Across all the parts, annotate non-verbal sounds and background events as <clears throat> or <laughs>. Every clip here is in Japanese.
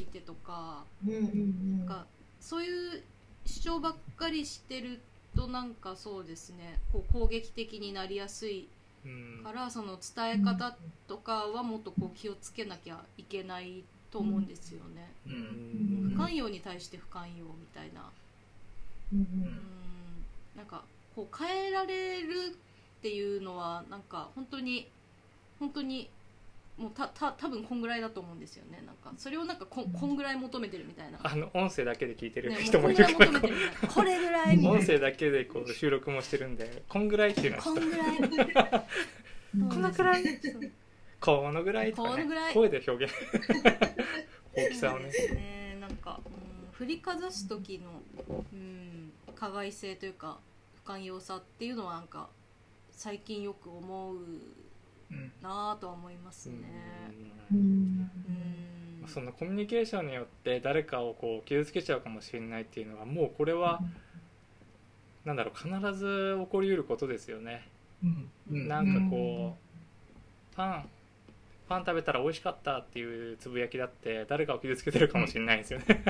いてとかうんうんうん。なんかそういう主張ばっかりしてるとなんかそうですね。こう攻撃的になりやすいうん。からその伝え方とかはもっとこう気をつけなきゃいけないと思うんですよね。ううん。ん不寛容に対して不寛容みたいな。うんうん。なんかこう変えられるっていうのはなんか本当に本当にもうたた多分こんぐらいだと思うんですよね。なんかそれをなんかここんぐらい求めてるみたいな、あの音声だけで聞いてるね、人もいるから求めてるみたいな。これぐらい音声だけでこう収録もしてるんでこんぐらいっていうのこんぐらい。<laughs> うんこのくらい？このぐらいとかね。このぐらい。声で表現。<laughs> 大きさをね。ね。なんか、うん、振りかざす時の、うん、加害性というか不寛容さっていうのはなんか最近よく思ううんなぁとは思いますね。ううんんそのコミュニケーションによって誰かをこう傷つけちゃうかもしれないっていうのはもうこれはなんだろう必ず起こりうることですよね。うん。うん。なんかこうパンパン食べたら美味しかったっていうつぶやきだって誰かを傷つけてるかもしれないんですよね。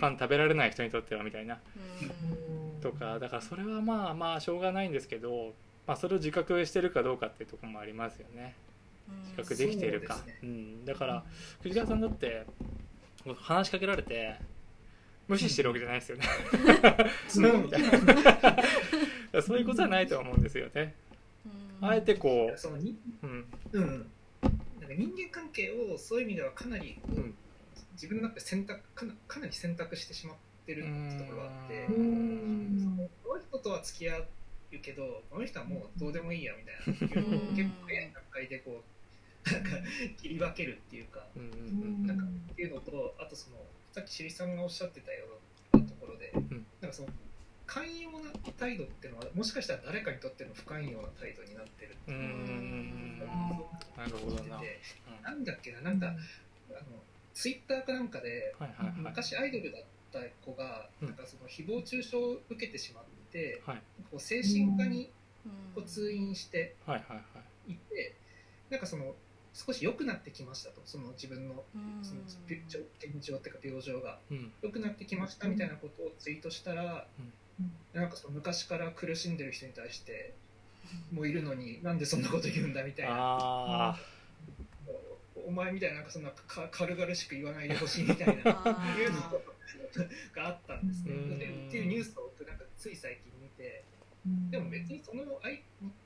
パン食べられない人にとってはみたいな。うん。とかだからそれはまあまあしょうがないんですけど、まあ、それを自覚してるかどうかっていうところもありますよね。自覚できているか。ね。うん、だから藤川さんだって話しかけられて無視してるわけじゃないですよね。うん。みたいなそういうことはないとは思うんですよね。うん。あえてこそのにう、うん。うん。なんか人間関係をそういう意味ではかなりこう、うん。自分の中で選択かなかなり選択してしまってるってところがあってううん。んこの人とは付き合うけどこの人はもうどうでもいいやみたいな。う <laughs> ん結構早い段階でこうなんか切り分けるっていうかなんかっていうのとあとそのさっきしりさんがおっしゃってたようなところで、ん。なんかその寛容な態度っていうのはもしかしたら誰かにとっての不寛容な態度になってる。っていうなるほどな、うん。てなんだっけななんかあのツイッターかなんかで昔アイドルだった子がうん。なんかその誹謗中傷を受けてしまってはい。こう精神科にうん。こう通院してはいはいはい。いてなんかその少し良くなってきましたと。その自分のうん。その病現状っていうか病状が。うん。良くなってきましたみたいなことをツイートしたら、なんかその昔から苦しんでる人に対してもういるのになんでそんなこと言うんだみたいな。あお前みたいななんかそんなか軽々しく言わないでほしいみたいな <laughs> あいうのがあったんですね。っていうニュースをつい最近見てでも別にそのアイ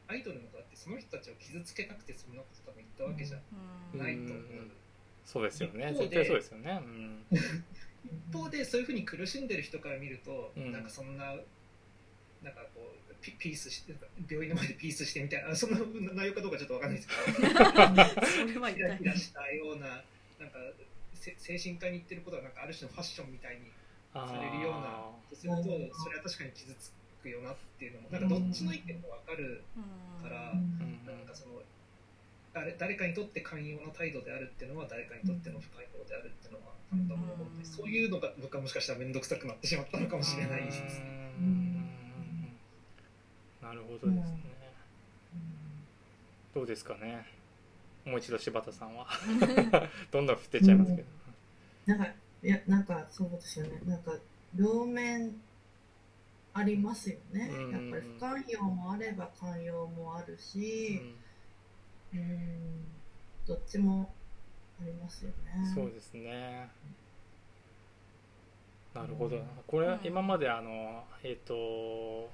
アイドルの子だってその人たちを傷つけたくてそんなこと多分言ったわけじゃうん。ないと思う。うんそうですよね。一方で絶対そうですよね。うん。一方でそういうふうに苦しんでる人から見ると、うん。なんかそんななんかこうピピースして病院の前でピースしてみたいなそんな内容かどうかちょっとわかんないですけど。それはキラ痛い。<laughs> キラしたようななんかせ精神科に行ってることはなんかある種のファッションみたいにあされるようなあとするとそれは確かに傷つくよなっていうのもなんかどっちの意見もわかるから、うん。なんかその誰誰かにとって寛容な態度であるっていうのは誰かにとっての不寛容であるっていうのはたまたま思ってそういうのが僕はもしかしたら面倒くさくなってしまったのかもしれないです。ね。うん。なるほどですね。どうですかね。もう一度柴田さんは。<laughs> どんどん振ってっちゃいますけど。なんかいやなんかそうですよね。なんか両面ありますよね、うん。やっぱり不寛容もあれば寛容もあるしうん。どっちもありますよね。そうですね。なるほど。これうん今まであのえっ、と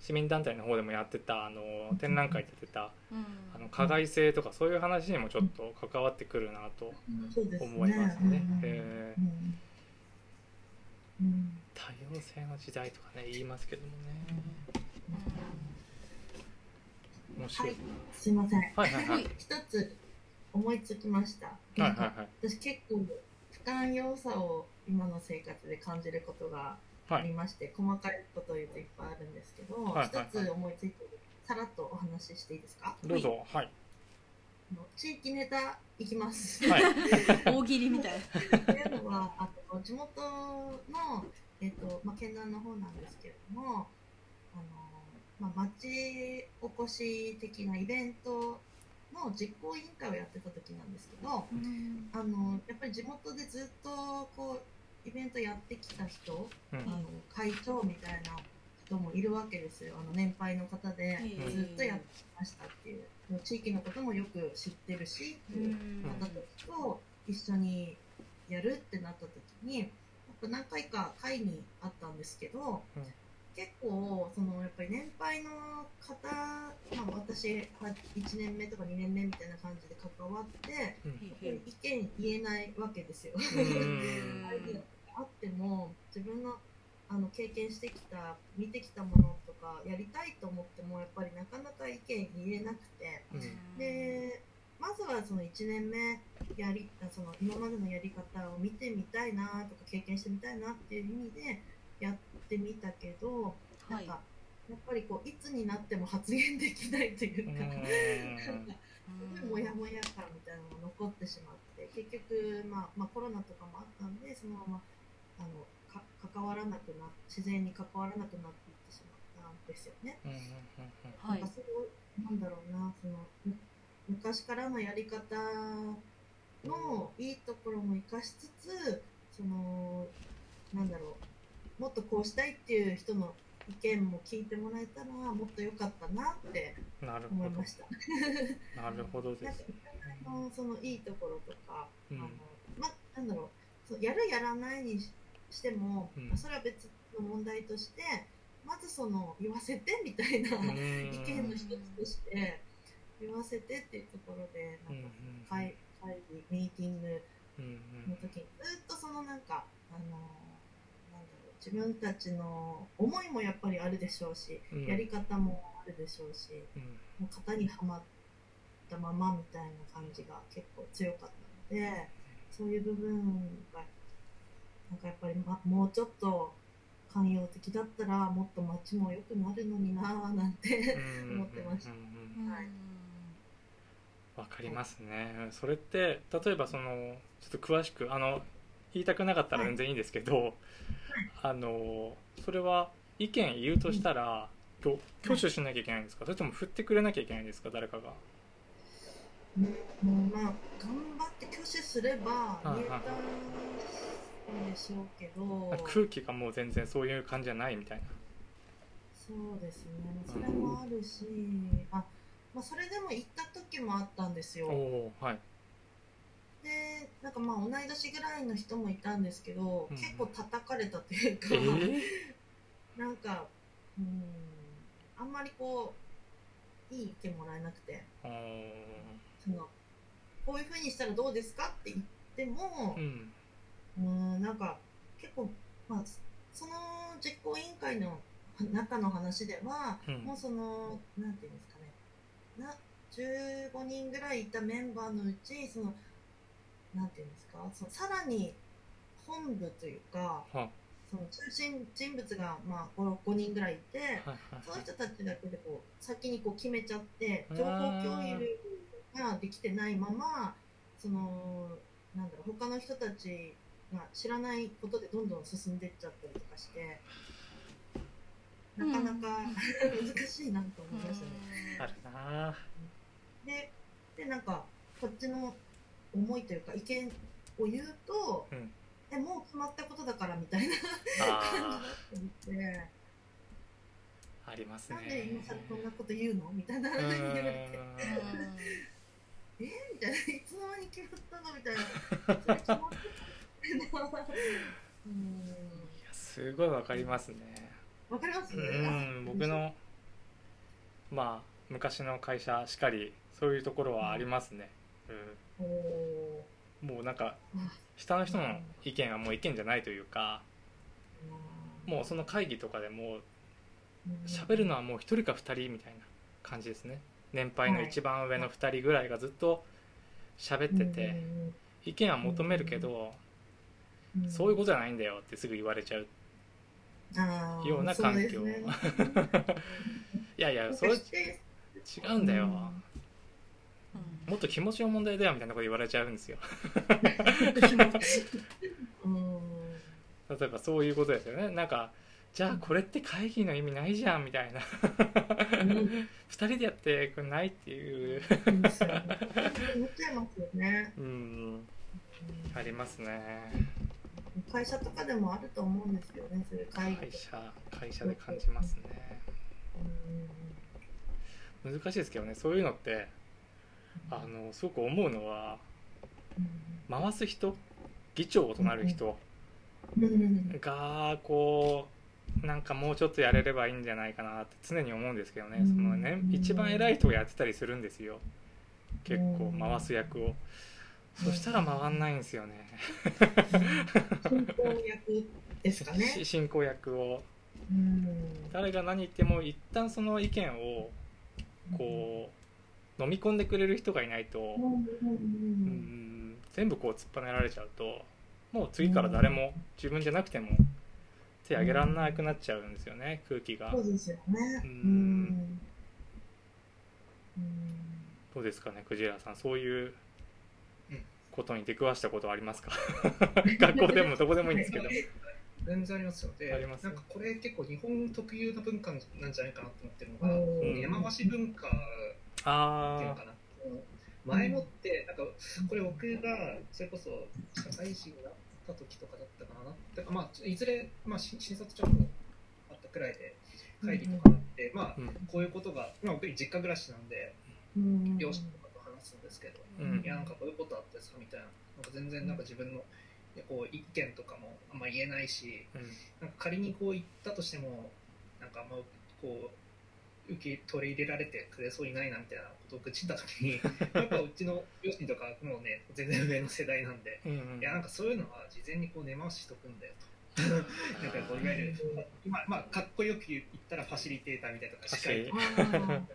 市民団体の方でもやってたあの展覧会でやってたうん。あの加害性とかそういう話にもちょっと関わってくるなと思いますね。多様性の時代とかね言いますけどもね。面白い、はい。すいません。はいはい。はい一つ思いつきました、はいはいはい。私結構不寛容さを今の生活で感じることがありまして、細かいことを言うといっぱいあるんですけど、はいはいはい。一つ思いついてさらっとお話ししていいですか？どうぞ。はい。あの地域ネタいきます。はい。<laughs> 大喜利みたい。っていうのはあの地元の、えっとまあ、県南の方なんですけれどもあの、まあ、町おこし的なイベントの実行委員会をやってた時なんですけどうん。あのやっぱり地元でずっとこうイベントやってきた人、うん。あの会長みたいな人もいるわけですよ。あの年配の方でうんずっとやってましたっていう。地域のこともよく知ってるしっていう方たちと一緒にやるってなった時にやっぱ何回か会にあったんですけど、うん。結構そのやっぱり年配の方、まあ、私は1年目とか2年目みたいな感じで関わってうん。へ意見言えないわけですよ。<laughs> あっても自分のあの経験してきた見てきたものとかやりたいと思ってもやっぱりなかなか意見言えなくて。うん。でまずはその1年目やりあその今までのやり方を見てみたいなとか経験してみたいなっていう意味でやってみたけど、はないんかやっぱりこういつになっても発言できないというか。なんかすごいモヤモヤ感みたいなのが残ってしまって結局、まあまあ、コロナとかもあったんでそのままあのか関わらなくな自然に関わらなくなっていってしまったんですよね。うんうんはいなんかそうなんだろうなそのむ昔からのやり方のいいところも生かしつつそのなんだろうもっとこうしたいっていう人の意見も聞いてもらえたらもっと良かったなってうんなるほど思いました。なるほど。<laughs> でなんかすお互いのそのいいところとか、うん。あのまなんだろうそうやるやらないにししても、うん。それは別の問題としてまずその言わせてみたいな、うん。意見の一つとして言わせてっていうところでうんなんか会会議ミーティングうんの時にずっとそのなんかあのなんだろう自分たちの思いもやっぱりあるでしょうし、うん。やり方もあるでしょうし。うん。もう型にはまったままみたいな感じが結構強かったのでそういう部分がなんかやっぱり、ま、もうちょっと寛容的だったらもっと街も良くなるのになぁなんてうん。思ってました。うん。うん。うんはい。わかりますね。それって例えばそのちょっと詳しくあの言いたくなかったら全然いいんですけど、あのそれは意見言うとしたらきょ挙手しなきゃいけないんですか？それとも振ってくれなきゃいけないんですか？誰かが。もうまあ頑張って挙手すればはい言えたんでしょうけど。空気がもう全然そういう感じじゃないみたいな。そうですね。それもあるしあ、まあ、それでも行った時もあったんですよ。はい。でなんかまあ同い年ぐらいの人もいたんですけど、うん。結構叩かれたというか、えー、<laughs> なんかうんあんまりこういい意見もらえなくて。そのこういうふうにしたらどうですかって言ってもうんうんなんか結構、まあ、その実行委員会の中の話では、うん。もうそのなんていうんですかね。な15人ぐらいいたメンバーのうちそのなんていうんですかそのさらに本部というかは。その中心人物が、まあ、5, 5人ぐらいいてその人たちだけでこう先にこう決めちゃって情報共有ができてないままそのなんだろう他の人たちが知らないことでどんどん進んでいっちゃったりとかしてなかなか <laughs> 難しいなと思いましたね。あるなででなんかこっちの思いというか意見を言うと、うん。えもう決まったことだからみたいなあ感じになっていて。あありますね。なんで今更こんなこと言うのみたいな。う話に言われて、<laughs> ーんみたいな、いつの間に決まったのみたいな。それ決まってたすごいわかりますね。わかりますうん僕のまあ昔の会社しかりそういうところはありますね、うん、もうなんかー。下の人の意見はもう意見じゃないというかもうその会議とかでも喋るのはもう一人か二人みたいな感じですね。年配の一番上の二人ぐらいがずっと喋ってて意見は求めるけどそういうことじゃないんだよってすぐ言われちゃう。とような環境。ね、<laughs> いやいやそれ違うんだよ。うん。もっと気持ちの問題だよみたいなこと言われちゃうんですよ。うん。<laughs> 例えばそういうことですよね。なんかじゃあこれって会議の意味ないじゃんみたいな。うん。2人でやってくんないっていう。思っちゃいますよね。うん。ありますね会社とかでもあると思うんですよね、そういう会。会社会社で感じますね。うん難しいですけどねそういうのってあのすごく思うのは回す人議長となる人うん。がこうなんかもうちょっとやれればいいんじゃないかなって常に思うんですけどね。うん。そのね一番偉い人がやってたりするんですよ。結構うん。回す役をそしたら回んないんですよね。進行役ですかね。し進行役を。うん。誰が何言っても一旦その意見をこう飲み込んでくれる人がいないとうん全部こう突っぱねられちゃうともう次から誰も自分じゃなくても手挙げらんなくなっちゃうんですよね空気が。そうですよね。ううん。どうですかねクジラさん。そういううんことに出くわしたことはありますか？<laughs> 学校でもどこでもいいんですけど。全然ありますよ。でありますなんかこれ結構日本特有の文化なんじゃないかなと思ってるのが、うん。山回し文化っていうのあかな、前もってなんかこれ僕がそれこそ社会人になった時とかだったかな。だからまあいずれ、まあ、し診察ちょっとあったくらいで会議とかあって、まああうん。こういうことが、まあ、僕実家暮らしなんでうん。両親とかと話すんですけど、うん。いやなんかこういうことあってさみたいな。なんか全然なんか自分のこう意見とかもあんま言えないしうん。なんか仮にこう言ったとしてもなんかあんまこう受け取り入れられてくれそうにないなみたいなことを愚痴った時に <laughs> やっぱうちの両親とかもうね全然上の世代なんで。うんうん。いやなんかそういうのは事前にこう根回ししとくんだよと。<laughs> なんかこういわゆるまあまあかっこよく言ったらファシリテーターみたいなとか司会とか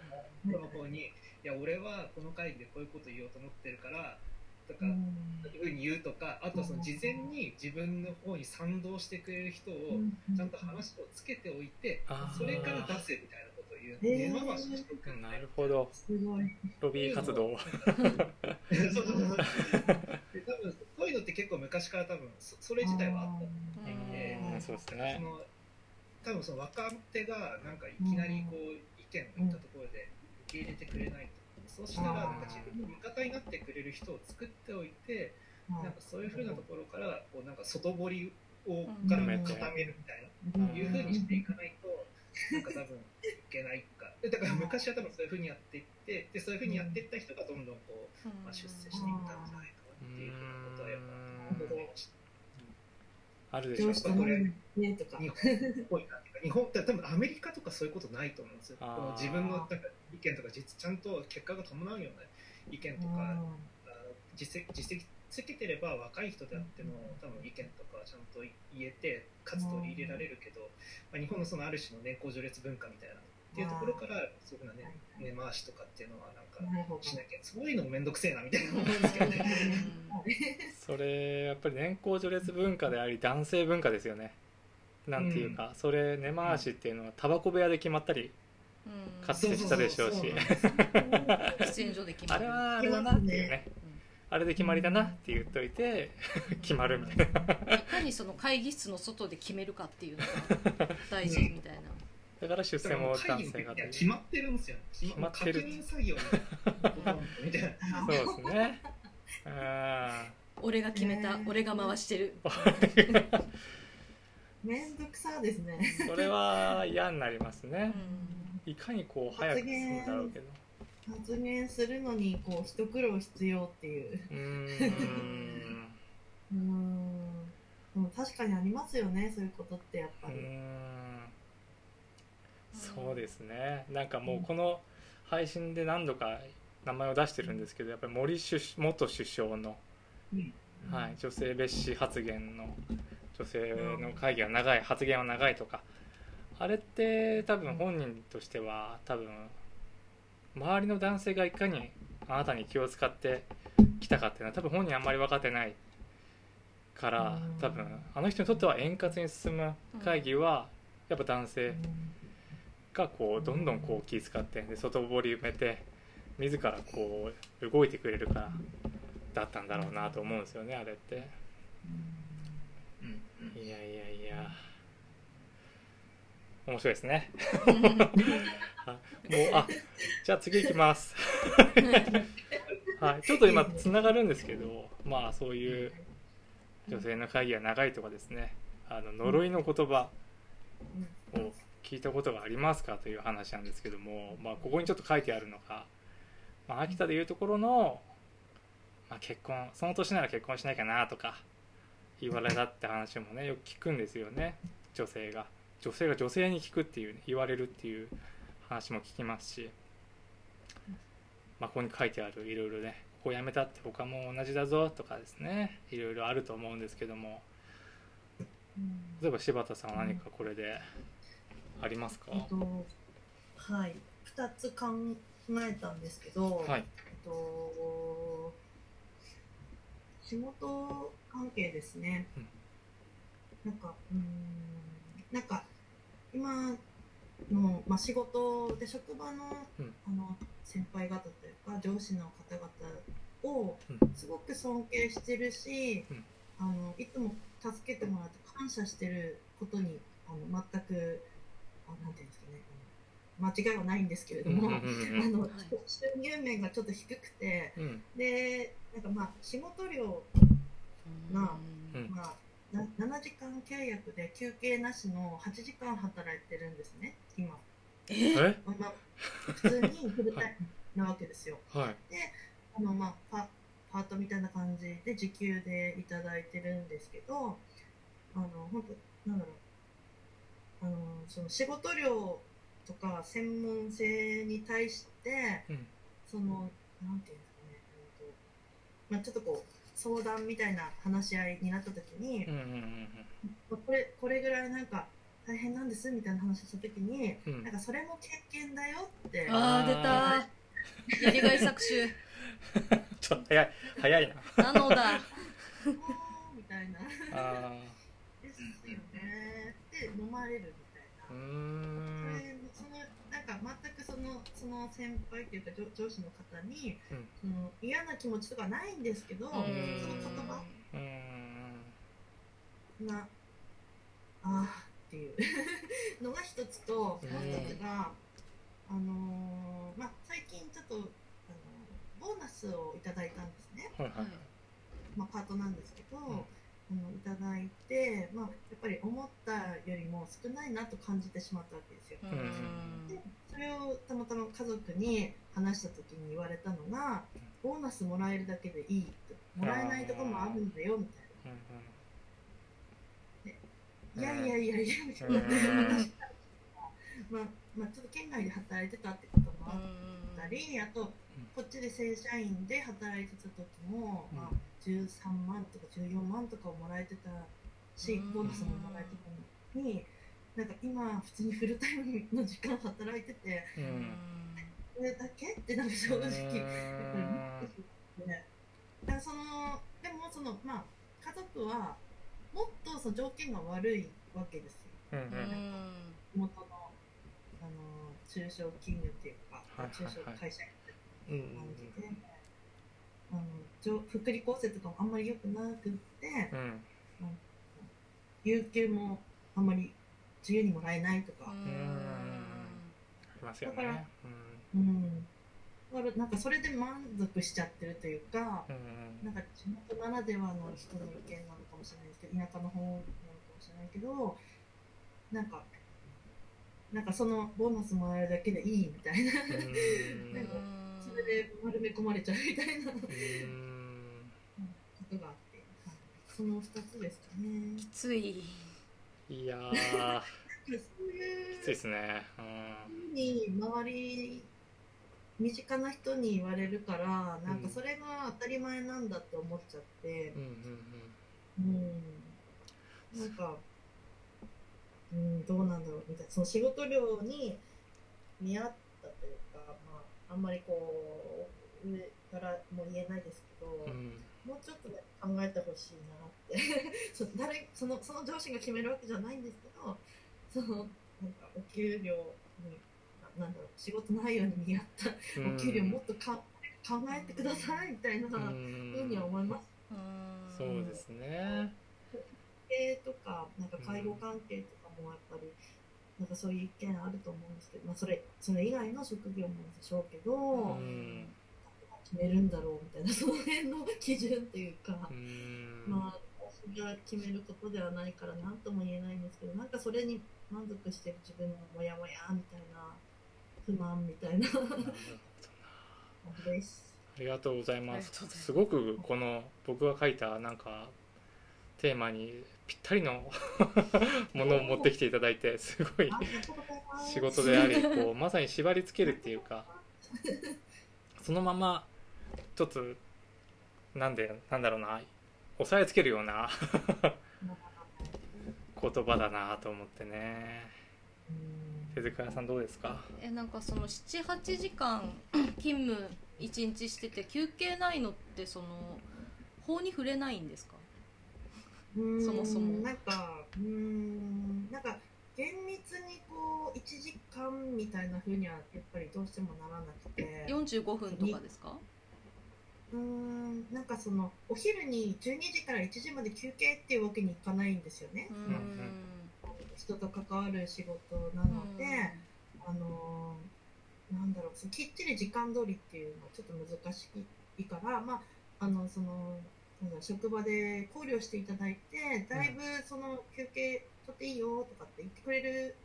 の <laughs> 方にいや俺はこの会議でこういうこと言おうと思ってるからとか、いうふうに言うとかあとその事前に自分の方に賛同してくれる人をちゃんと話をつけておいてそれから出せみたいなことを言う。根回ししとくんだなよるほど。すごい。ロビー活動。そうそうそう。<laughs> で多分そういうのって結構昔から多分そそれ自体はあったえうんー。そうですそねの多分その若手がなんかいきなりこう意見を言ったところで受け入れてくれないと、そうしたらなんか自分の味方になってくれる人を作っておいて、なんかそういうふうなところからこうなんか外堀をからうん固めるみたいうん。な、いうふうにしていかないとなんか多分いけないか。で <laughs> だから昔は多分そういうふうにやっていってでそういうふうにやっていった人がどんどんこう、まあ、出世していったんじゃないかなっていうふうなことはやっぱ思いました。あるでしょ。う上司と飲むねとか。日本っ日本って多分アメリカとかそういうことないと思うんですよ。自分のなんか意見とか実ちゃんと結果が伴うような意見とか、実績実績つけてれば若い人であっても多分意見とかちゃんと言えてかつ取り入れられるけど、まあ、日本のそのある種の年功序列文化みたいなっていうところからそういうふうなね根回しとかっていうのはなんかしなきゃそういうのも面倒くせえなみたいな思うんですけどね。それやっぱり年功序列文化であり男性文化ですよね。なんていうか、それ根回しっていうのはタバコ部屋で決まったりうん。かつてしたでしょうし。で決まあれるはあれだなっていうね。あれで決まりだなって言っといて決まるみたいな。いかにその会議室の外で決めるかっていうのが大事みたいな、だから出世も男性が決まってるんですよ。決まってる確認作業みたいな。そうですねあ俺が決めた、ね俺が回してるー <laughs> めんどくさですね。それは嫌になりますねういかにこう早く進むだろうけど発言するのにこう一苦労必要っていう。うーん <laughs> うーん。でも確かにありますよね、そういうことってやっぱり。んそうですね。なんかもうこの配信で何度か名前を出してるんですけどやっぱり森首元首相の、はい、女性蔑視発言の女性の会議が長い発言は長いとかあれって多分本人としては多分周りの男性がいかにあなたに気を使ってきたかっていうのは多分本人あんまり分かってないからうん。多分あの人にとっては円滑に進む会議はやっぱ男性がこうどんどんこう気遣ってで外堀埋めて自らこう動いてくれるからだったんだろうなと思うんですよねあれって。いやいやいや。面白いですね。<laughs> はい。もうあじゃあ次行きます。<laughs> はい。ちょっと今つながるんですけどまあそういう女性の会議が長いとかですね。あの呪いの言葉を聞いたことがありますかという話なんですけども、まあ、ここにちょっと書いてあるのが、まあ、秋田でいうところの、まあ、結婚その年なら結婚しなきゃなとか言われたって話もねよく聞くんですよね。女性が。女性が女性に聞くっていう、言われるっていう話も聞きますし、まあ、ここに書いてあるいろいろねここやめたって他も同じだぞとかですねいろいろあると思うんですけども例えば柴田さんは何かこれでありますか、えっと、はい。2つ考えたんですけど、はい。えっと仕事関係ですね、うん。なんかうーんなんか今の、まあ、仕事で職場の,、うん。あの先輩方というか上司の方々をうん。すごく尊敬してるし、うん。あのいつも助けてもらって感謝してることにあの全くあなんていうんですかね。あの間違いはないんですけれども、<laughs> あの、はい。収入面がちょっと低くてうん。でなんかまあ仕事量なうんまあ、な7時間契約で休憩なしの8時間働いてるんですね、今。え？まあ、普通にフルタイムなわけですよ。はい。あのまあパ、パートみたいな感じで時給でいただいてるんですけど、あの本当、なんだろう、あのその仕事量とか専門性に対して、うん。その、なんていうんですかね、えっとまあ、ちょっとこう、相談みたいな話し合いになった時に、うんうんまあこれこれぐらいなんか大変なんですみたいな話した時に、うん。うんなんかそれも経験だよって。あー出た。やりがい搾取。<laughs> ちょっと早い早いな。なのだ。<laughs> みたいな。あですよねで飲まれるみたいーうーな、ん。それそのなんか全くそのその先輩っていうか上上司の方に、うん。その嫌な気持ちとかないんですけど、ん。その言葉？うーん。があーっていう。<laughs> のが一つと、もう一つが、あのーまあ、最近ちょっと、あのボーナスをいただいたんですね、はいはいまあ、パートなんですけど、んあのいただいて、まあ、やっぱり思ったよりも少ないなと感じてしまったわけですよ。うん。でそれをたまたま家族に話した時に言われたのが、ボーナスもらえるだけでいいと、もらえないところもあるんだよみたいな。うんいやいやいやいや、みたいな。うん。私 <laughs> まあ、まあ、ちょっと県外で働いてたってこともあったり、あと、こっちで正社員で働いてた時も、まあ、13万とか14万とかをもらえてたし、うん。ボーナスももらえてたのに、なんか今、普通にフルタイムの時間働いてて、うん。うんこれだけってなんか正直、やっぱりね。だからその、でもその、まあ、家族は、もっとその条件が悪いわけですよ。うんうん。地元のあの中小企業っていうか、はいはいはい。中小会社みうんたいな感じで、あの上福利厚生とかもあんまり良くなくって、うん有給もあんまり自由にもらえないとか、ありますよだからねうん、だからなんかそれで満足しちゃってるというか、うんうん。なんか地元ならではの人の意見なのかもしれないですけど、田舎の方なのかもしれないけど、なんか、なんかそのボーナスもらえるだけでいいみたいな、うん。<laughs> なんかそれで丸め込まれちゃうみたいなこうん。とがあって、はい。その2つですかね。きつい。いや <laughs> きついですね。うん。に周り、身近な人に言われるから、なんかそれが当たり前なんだって思っちゃって。う、んうんうん、なんか、うん、どうなんだろうみたいな、その仕事量に見合ったというか、まあ、あんまりこう、上からも言えないですけど、うん。うんもうちょっとね、考えてほしいなって。<laughs> そ誰その、その上司が決めるわけじゃないんですけど、その、なんか、お給料に、ななんだろう、仕事内容に見合ったお給料もっとか、考えてくださいみたいなふうん。うには思います。そうですね。系とか、なんか介護関係とかもやっぱり、なんかそういう意見あると思うんですけど、まあ、それそれ以外の職業もでしょうけど、うん。決めるんだろうみたいな <laughs> その辺の基準っていうか、うん。まあ私が決めることではないから何とも言えないんですけどなんかそれに満足してる自分のモヤモヤみたいな不満みたいな。<laughs> ありがとうございます。すごくこの僕が書いたなんかテーマにぴったりの <laughs> ものを持ってきていただいてすごい仕事でありこうまさに縛り付けるっていうかそのままちょっとなんでなんだろうな押さえつけるような <laughs> 言葉だなと思ってね。手塚さんどうですか？えなんかその78時間 <clears throat> 勤務1日してて休憩ないのってその法に触れないんですか？うんそもそも。なんかうーんなんか厳密にこう1時間みたいな風にはやっぱりどうしてもならなくて。45分とかですか？うーんなんかそのお昼に12時から1時まで休憩っていうわけにいかないんですよね。う、ん。人と関わる仕事なので、あのーなんだろうきっちり時間通りっていうのはちょっと難しいからまああのその職場で考慮していただいてだいぶその休憩取っていいよとかって言ってくれる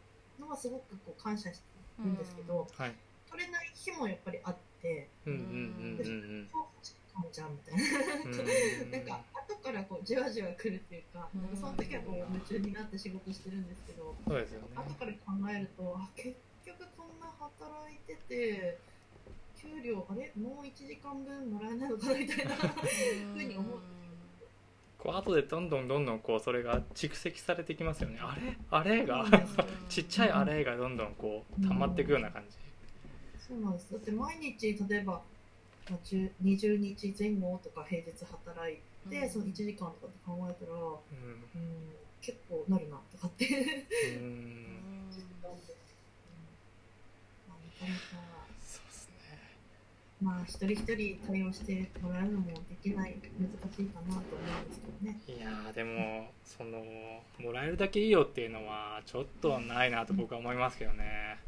のはすごくこう感謝してるんですけど、はい。取れない日もやっぱりあってうんうんうんうん今日時間じゃんみたいな。うんなんか後からこうじわじわ来るっていうか、なんかその時はこう夢中になって仕事してるんですけど、そうですよね。後から考えると、あ結局こんな働いてて、給料あれもう1時間分もらえないのかなみたいな <laughs> ふうに思う。こう後でどんどんどんどんこうそれが蓄積されてきますよね。あれ？あれ？が <laughs> ちっちゃいあれがどんどんこう溜まっていくような感じ。そうなんです。だって毎日例えば、まあ、10 20日前後とか平日働いて、その1時間とかって考えたら、うん、うん結構なるなとかって。う <laughs> うんん。まあ、なかなか。まあ、一人一人対応してもらうのもできない、難しいかなと思うんですけどね。いやーでもそのもらえるだけいいよっていうのはちょっとないなと僕は思いますけどね。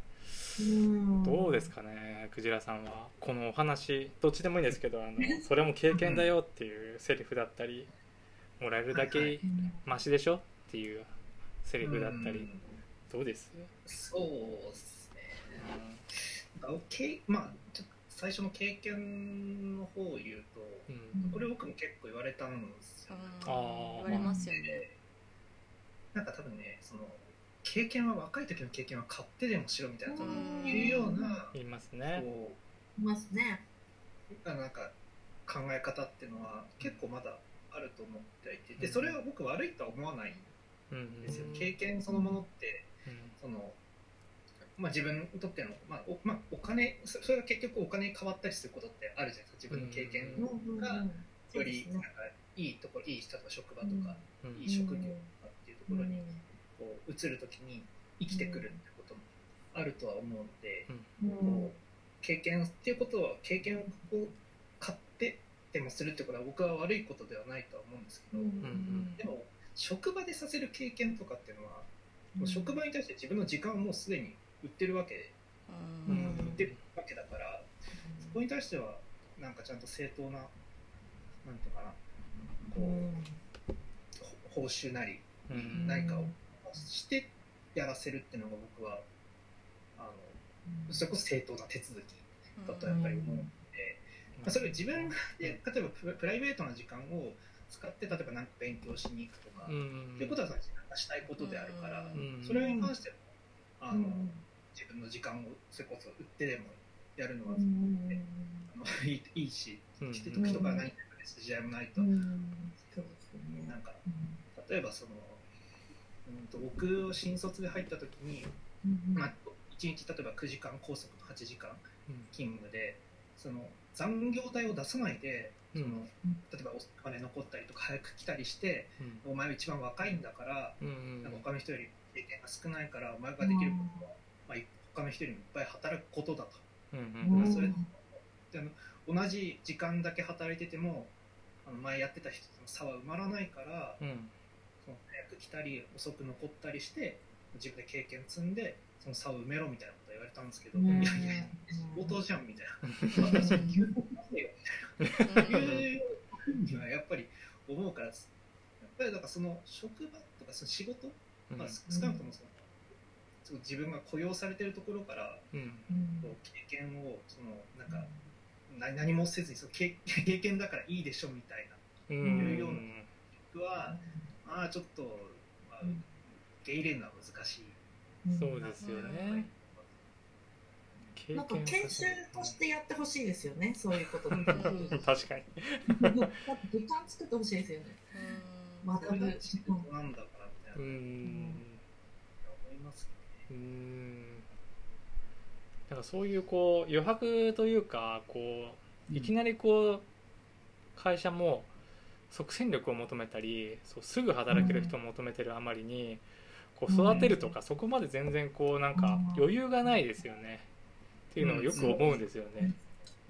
うん。どうですかねクジラさんは。このお話どっちでもいいんですけどあのそれも経験だよっていうセリフだったりもらえるだけうん。マシでしょっていうセリフだったりうん。どうです？そうですね。あけまあちょっと最初の経験の方を言うとうん。これ僕も結構言われたんですよ、あー。言われますよね。でなんか多分ねその経験は若い時の経験は買ってでもしろみたいなうん。いうような言いますね。こいますね。なんか考え方っていうのは結構まだあると思っていてでそれは僕悪いとは思わないんですよ。うん。経験そのものってうん。その、まあ、自分にとっての、まあおまあ、お金そそれが結局お金に変わったりすることってあるじゃないですか。自分の経験がよりなんかいいところいい例えば職場とか、うん。いい職業とかっていうところにうん。こう移るときに生きてくるってこともあるとは思うので、うん。こう経験っていうことは経験を買ってでもするってことは僕は悪いことではないとは思うんですけど、ん。でも職場でさせる経験とかっていうのは、職場に対して自分の時間をもうすでに売ってるわけ。ううんん売ってるわけだからそこに対してはなんかちゃんと正当ななんていうかなこう、ほ報酬なりうん。何かをしてやらせるっていうのが僕はあのそれこそ正当な手続きだとやっぱり思うので、まあ、それを自分で例えばププライベートな時間を使って例えば何か勉強しに行くとか、うっん。ていうことは自分がしたいことであるから、うん。それに関してもあの、うん自分の時間をそれこそ売ってでもやるのは、うん。あのいいいいし、うん。して時とか何かです時代もないと、うん。そうですよね。なんかうん。例えばその、うん、と僕新卒で入った時に、うんまあ、1日例えば9時間拘束の8時間勤務でその残業代を出さないでうん。その例えばお金残ったりとか早く来たりしてうん。お前は一番若いんだから、うん。なんか他の人より経験が少ないからお前ができることは、まあ、他の人よりもいっぱい働くことだと。うんうんそれであの同じ時間だけ働いててもあの前やってた人との差は埋まらないから、うん。その早く来たり遅く残ったりして自分で経験積んでその差を埋めろみたいなこと言われたんですけど、うん。いやいや仕事じゃんみたいな。私給料出せよみたいな。いうふう <laughs> にはやっぱり思うからやっぱりだからその職場とかその仕事、まあ、少なくともそのその自分が雇用されてるところからうん。うん。こう経験をそのなんか何何もせずにその経 <laughs> 経験だからいいでしょみたいなうん。いうような僕はああちょっと、まあ、受け入れるのは難しい。そうですよね。経なんか研修としてやってほしいですよね、そういうこと。<laughs> 確かに。<laughs> 時間作ってほしいですよね。うん。学ぶ時仕事間。なんだからみたいなますね。うんだからそういうこう余白というかこういきなりこう会社も即戦力を求めたりそうすぐ働ける人を求めてるあまりにこう育てるとかそこまで全然こうなんか余裕がないですよねっていうのをよく思うんですよね。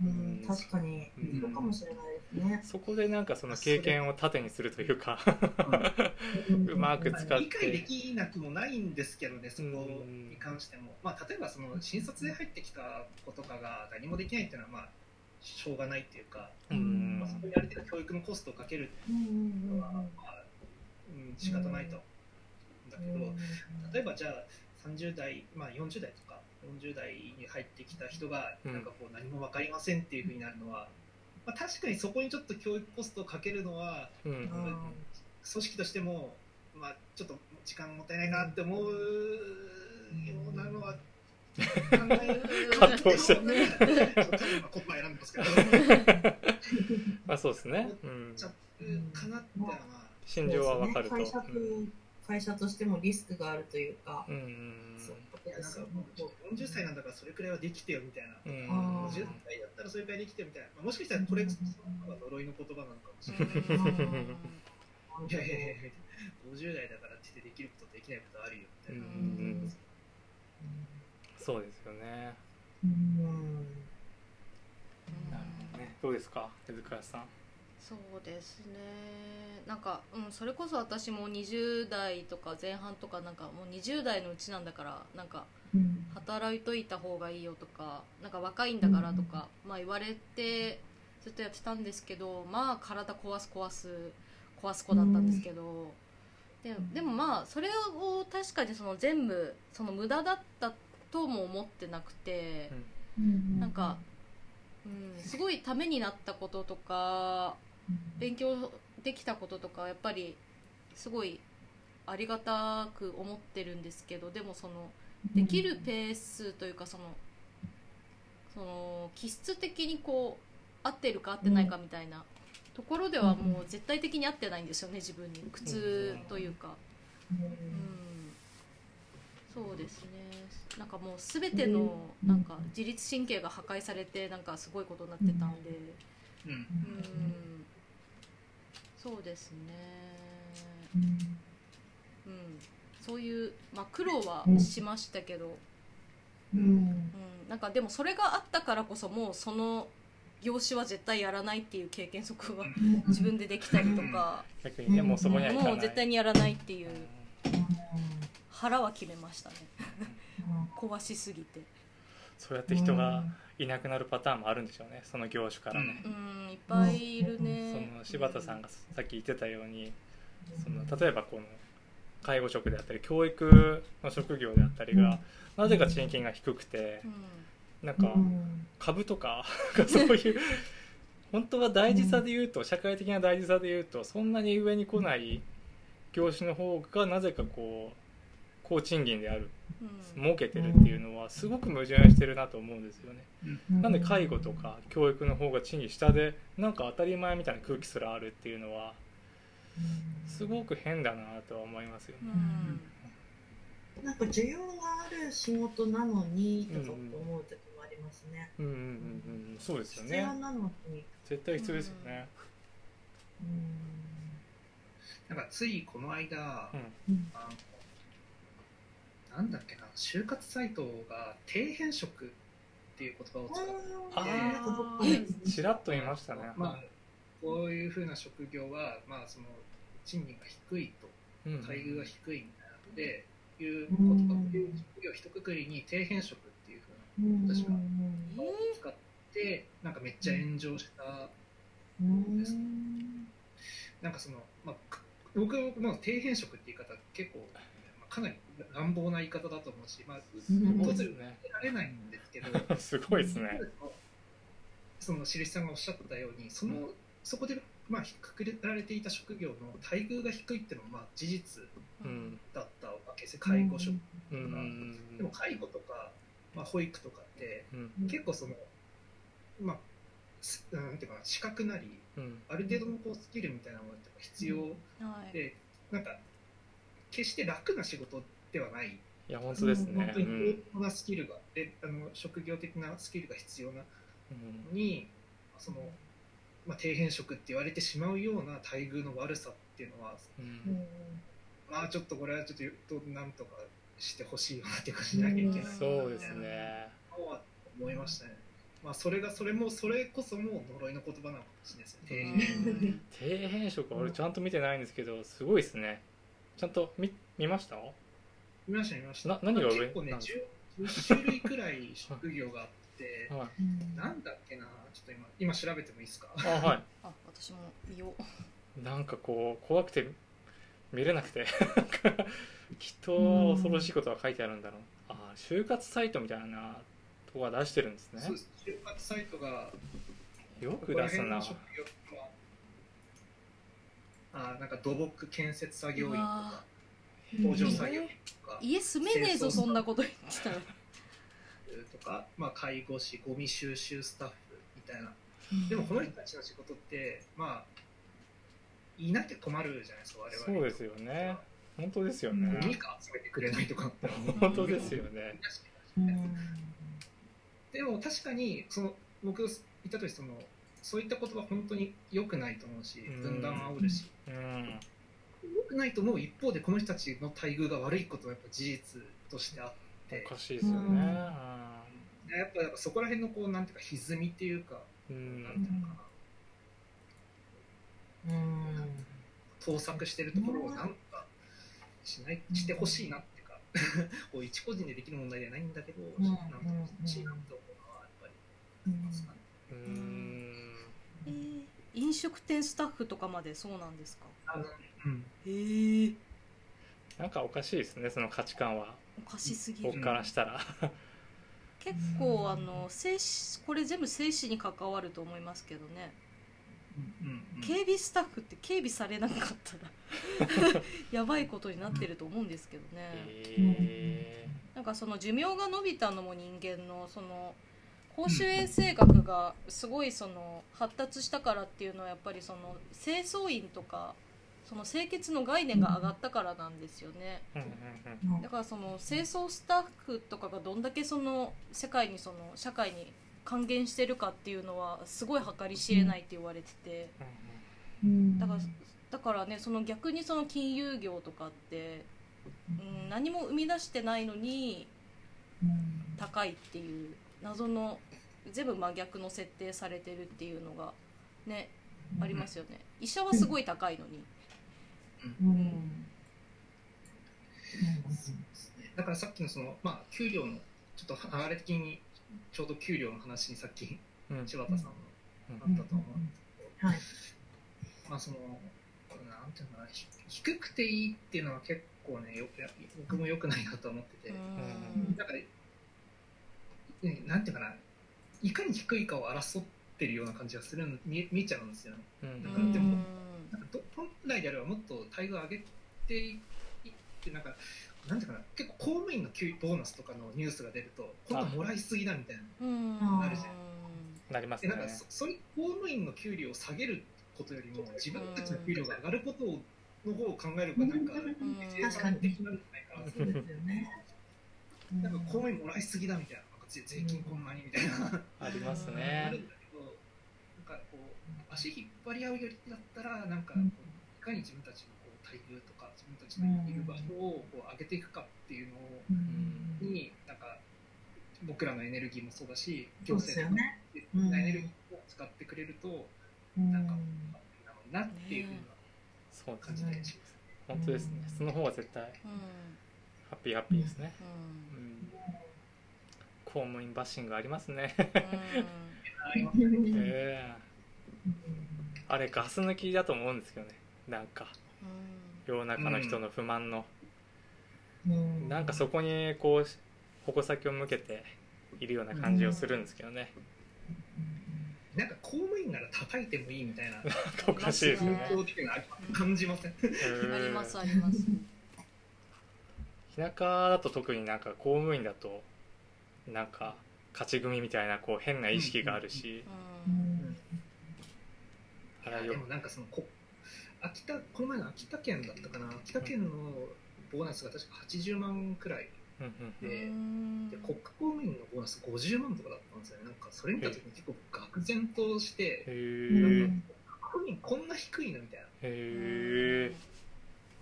うん、確かに、うん。そうかもしれないですね。そこでなんかその経験を盾にするというか。うまく使って。理解できなくもないんですけどね、そこに関しても。まあ、例えばその新卒で入ってきた子とかが何もできないっていうのは、まあ、しょうがないっていうか、うん。まあ、そこにある程度教育のコストをかけるのは、まあ、うん、仕方ないと。思うんだけど、例えばじゃあ30代、まあ、40代とか40代に入ってきた人がうん。なんかこう何も分かりませんっていうふうになるのは、まあ、確かにそこにちょっと教育コストをかけるのはうん。うん組織としても、まあ、ちょっと時間もったいないなって思うようなのは考え <laughs> 葛藤してる。言葉選んでますけどまあ <laughs> そうですね、うん、かなって心情はわかると、会社としてもリスクがあるというか、うん。うんそうなんか。もう40歳なんだからそれくらいはできてよみたいな。うん。あー50歳だったらそれくらいできてよみたいな、まあ、もしかしたらこれ呪いの言葉なのかもしれない、いやいやいやいや50代だからって言ってできることできないことあるよみたいな、うんそうですよね。うん。なるほどね。どうですか手塚さんそうですね。なんか、うん、それこそ私も20代とか前半とかなんかもう20代のうちなんだからなんかうん。働いといた方がいいよとかなんか若いんだからとか、まあ、言われてずっとやってたんですけどまあ体壊す壊す壊す子だったんですけど、ででもまあそれを確かにその全部その無駄だったとも思ってなくて、なんか、うん、すごいためになったこととか勉強できたこととかやっぱりすごいありがたく思ってるんですけどでもそのできるペースというかそのその気質的にこう合ってるか合ってないかみたいなところではもう絶対的に合ってないんですよね自分に。苦痛というか、うん、そうですね。なんかもう全てのなんか自律神経が破壊されてなんかすごいことになってたんで、うん。うん、そうですね。うん、そういう、まあ、苦労はしましたけど、うん、なんかでもそれがあったからこそもうその業種は絶対やらないっていう経験則が自分でできたりとか、逆にねもうそこにはもう絶対にやらないっていう腹は決めましたね。<laughs> 壊しすぎてそうやって人がいなくなるパターンもあるんでしょうね。その業種からね、うん。いっぱいいるそねの柴田さんがさっき言ってたようにその例えばこの介護職であったり教育の職業であったりがなぜか賃金が低くてうん。なんか株とかそういう本当は大事さで言うと社会的な大事さで言うとそんなに上に来ない業種の方がなぜかこう高賃金であるうん儲けてるっていうのはすごく矛盾してるなと思うんですよね。なんで介護とか教育の方が賃金下でなんか当たり前みたいな空気すらあるっていうのはすごく変だなとは思いますよね。うんなんか需要がある仕事なのにとか思う時もありますね。うんうんうんうんそうですよ必要ね。なのに。絶対必要ですよね。なんかついこの間、うんあのなんだっけな就活サイトが底辺職っていう言葉を使ってああーちらっと見ましたね。まあ、こういうふうな職業は、まあ、その賃金が低いとうん。待遇が低いみたいなので、いうことか、職業一括りに底辺職っていうふうな私は使ってなんかめっちゃ炎上したです、なんかその、まあ、僕も底辺職って言い方結構、まあ、かなり乱暴な言い方だと思うし、まあ、当然受られないんですけど <laughs> すごいですね。その印さんがおっしゃったようにその、そこでまあ、くくられていた職業の待遇が低いっていうのはまあ事実だったわけです、介護職とか、でも介護とか、まあ、保育とかって、結構そのまあなんていうか資格なり、ある程度のこうスキルみたいなものって必要で、なんか決して楽な仕事ではない。いや本当ですね。本当に高なスキルが、であの職業的なスキルが必要なのに、そのまあ、底辺職って言われてしまうような待遇の悪さっていうのは、うん、まあちょっとこれはちょっとなんとかしてほしいよなっていうかしなきゃいけないそうですね。思いましたね。まあ、それがそれもそれこそも呪いの言葉なのかもしれないですね。底辺職俺ちゃんと見てないんですけどすごいですねちゃんと見見ました？見ました見ました。な何が上結構ね 10, 10種類くらい職業があって、はい、なんだっけなちょっと今今調べてもいいですか？あはい。あ私も見よう。なんかこう怖くて見れなくて。<laughs> きっと恐ろしいことが書いてあるんだろう。あ就活サイトみたいなとこが出してるんですね。そうです。就活サイトがよく出すなあなんか土木建設作業員とか工場作業員とか家住めねえぞそんなこと言ってたら。<laughs> とか、まあ、介護士ゴミ収集スタッフたいな、でもこの人たちの仕事ってまあいなきゃ困るじゃないですか我々そうですよね。本当ですよね。ゴミか集めてくれないとか。<laughs> 本当ですよね。でも確かにその僕言ったとおりそのそういったことは本当に良くないと思うし分断煽るし、うん、良くないと思う一方でこの人たちの待遇が悪いことはやっぱ事実としてあって。おかしいですよね、やっぱそこら辺のこうなんていうか歪みっていうか、うん、なんていうのかな、うん、盗作してるところをなんかしないしてほしいなっていうかこう一個人でできる問題ではないんだけど、うん、なんかほしいなって思うのはやっぱりありますかね。うんえー、飲食店スタッフとかまでそうなんですか？うん、へえー、なんかおかしいですねその価値観は。おかしすぎる。僕からしたら。結構あの静止これ全部静止に関わると思いますけどね、警備スタッフって警備されなかったら <laughs> やばいことになってると思うんですけどね、えー、なんかその寿命が伸びたのも人間のその公衆衛生学がすごいその発達したからっていうのはやっぱりその清掃員とかその清潔の概念が上がったからなんですよね、だからその清掃スタッフとかがどんだけその世界にその社会に還元してるかっていうのはすごい計り知れないって言われてて、だからだからねその逆にその金融業とかって、うん、何も生み出してないのに高いっていう謎の全部真逆の設定されてるっていうのがねありますよね。医者はすごい高いのに。だからさっきのその、まあ、給料のちょっと流れ的にちょうど給料の話にさっき柴田さんのあったと思うんですけど、はい、まあそのなんていうのかな低くていいっていうのは結構ねよ僕もよくないなと思ってて、だから、ね、なんていうかないかに低いかを争ってるような感じがする見見えちゃうんですよね。だからでもなんか本来であればもっと待遇を上げていってなんかなんていうかな結構公務員の給ボーナスとかのニュースが出ると今度もらいすぎだみたいななるじゃん。なりますね。なんかそれ公務員の給料を下げることよりも自分たちの給料が上がることの方を考えるかなんか確かに的なんじゃないかな。そうですよね。なんか公務員もらいすぎだみたいな、なんか税金こんなにみたいな。ありますね。あるんだけど、なんかこう足引っ張り合うよりだったらなんかいかに自分たちのこう待遇とか自分たちのいる場所をこう上げていくかっていうのになんか僕らのエネルギーもそうだし行政とかエネルギーを使ってくれるとなんかなっていうふうな感じでします。本当ですね。その方が絶対ハッピーハッピーですね、ううん。ん、公務員バッシングありますね。ありますねええ。あれガス抜きだと思うんですけどね。なんか。世の中の人の不満の、なんかそこにこう矛先を向けているような感じをするんですけどね、なんか公務員なら叩いてもいいみたいな。おかしいですよね。感じませんうんあります。あります田舎だと特になんか公務員だとなんか勝ち組みたいなこう変な意識があるし、うん。あでもなんかそのこ秋田この前の秋田県だったかな。秋田県のボーナスが確か80万くらい。うんうんでうん。で国家公務員のボーナス50万とかだったんですよね。なんかそれ見た時に結構愕然としてへえうん国民こんな低いのみたいな、へえ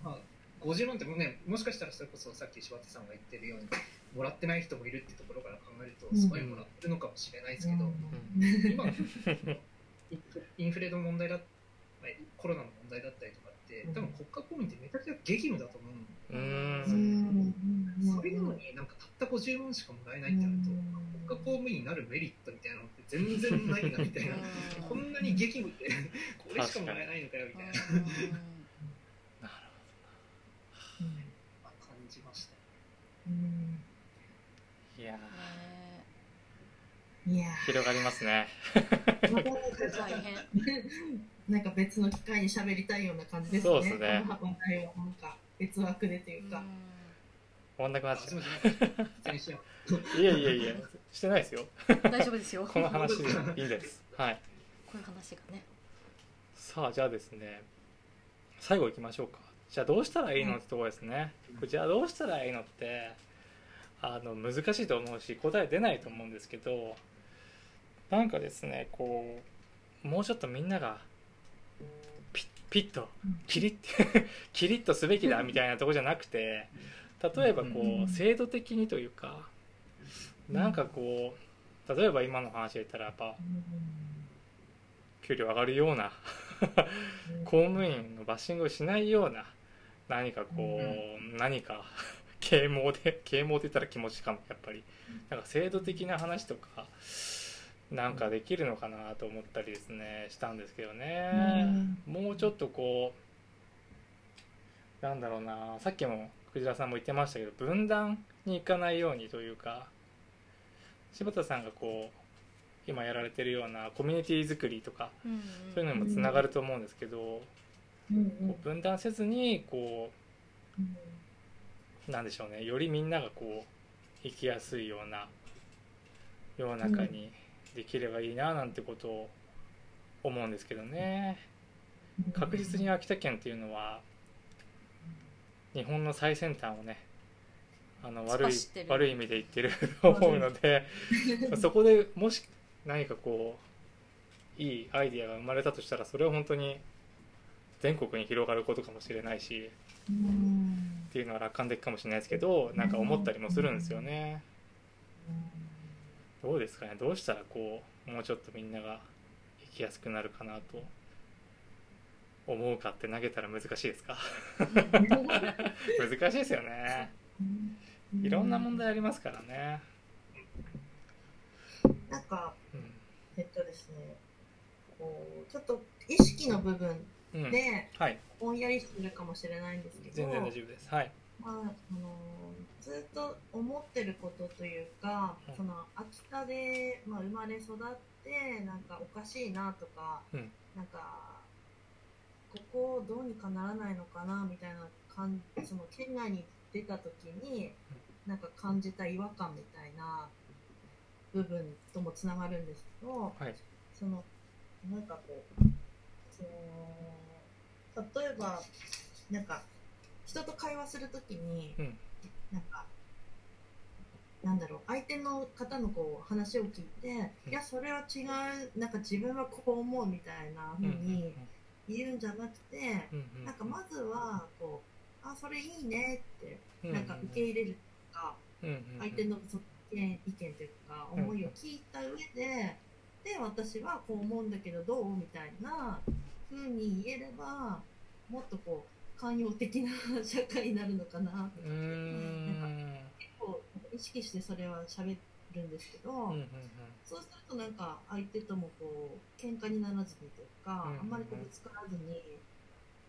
まあ、50万ってもねもしかしたらそれこそさっき柴田さんが言ってるようにもらってない人もいるってところから考えるとすごいもらってるのかもしれないですけど、今インフ <laughs> インフレの問題だ、まあコロナの問題だったりとかって多分国家公務員ってめちゃくちゃ激務だと思うんん。それなのになんかたった50万しかもらえないってなると国家公務員になるメリットみたいなのって全然ないなみたいな。こんなに激務ってこれしかもらえないのかよみたいな。なる感じましたほどいやいやー。広がりますね。大 <laughs> 変なんか別の機会に喋りたいような感じですね。そうですね。なんか別枠でというか。終わんなくなっちゃあすみません失礼しよう。いやいやいや。してないですよ。大丈夫ですよ。この話でいいんです。はい。こういう話がね。さあじゃあですね。最後いきましょうか。じゃあどうしたらいいのってところですね、じゃあどうしたらいいのってあの難しいと思うし答え出ないと思うんですけどなんかですねこうもうちょっとみんながピッピッとキリッ <laughs> キリッとすべきだみたいなとこじゃなくて例えばこう制度的にというかなんかこう例えば今の話で言ったらやっぱ給料上がるような公務員のバッシングをしないような何かこう、何か啓蒙で啓蒙って言ったら気持ちかもやっぱり。なんか制度的な話とかなんかできるのかなと思ったりですねしたんですけどね、もうちょっとこうなんだろうなさっきもクジラさんも言ってましたけど分断にいかないようにというか柴田さんがこう今やられてるようなコミュニティ作りとかうんそういうのにもつながると思うんですけど、うんこう分断せずにこうなんでしょうね。よりみんながこう生きやすいような世の中にできればいいななんてことを思うんですけどね。確実に秋田県っていうのは日本の最先端をねあの悪い悪い意味で言ってると <laughs> 思うので <laughs> そこでもし何かこういいアイディアが生まれたとしたらそれは本当に全国に広がることかもしれないしっていうのは楽観的かもしれないですけどなんか思ったりもするんですよね。どうですかね？どうしたらこうもうちょっとみんなが生きやすくなるかなと思うかって投げたら難しいですか？<laughs> 難しいですよね。いろんな問題ありますからね、なんか、うん。えっとですね、こう、ちょっと意識の部分うん、で、はい。ぼんやりしてるかもしれないんですけど、全然大丈夫です。はい。まあ、あのずっと思ってることというか、うん。その秋田で、まあ、生まれ育ってなんかおかしいなとか、うん。なんかここどうにかならないのかなみたいな感その県外に出た時になんか感じた違和感みたいな部分ともつながるんですけど、はい。そのなんかこうその例えばなんか人と会話するときに、うん。なんかなんだろう相手の方のこう話を聞いて、うん。いやそれは違うなんか自分はこう思うみたいな風に言うんじゃなくて、うんうん。なんかまずはこうあそれいいねってうんなんか受け入れるとか、うんうん相手のそ意見意見というか思いを聞いた上で、で私はこう思うんだけどどうみたいな風に言えればもっとこう寛容的な <laughs> 社会になるのかなうーん。意識してそれは喋るんですけど、うんうんうんそうするとなんか相手ともこう喧嘩にならずにというか、うんうんうんあんまりこうぶつからずに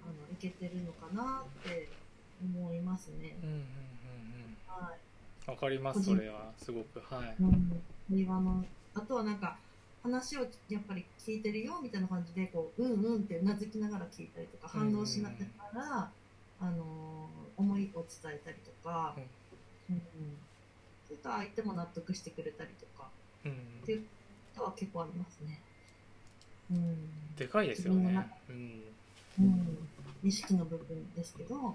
あのいけてるのかなって思いますね。うんうんうんはい。うん。わかりますそれは。すごく。はい。うん、あとはなんか話をやっぱり聞いてるよみたいな感じでこううんうんってうなずきながら聞いたりとか反応しながら、あのー思いを伝えたりとか、うん。うん、そうすると相手も納得してくれたりとかうん。っていうことは結構ありますね。うん、でかいですよね。うん。うん、意識の部分ですけど、うん。わ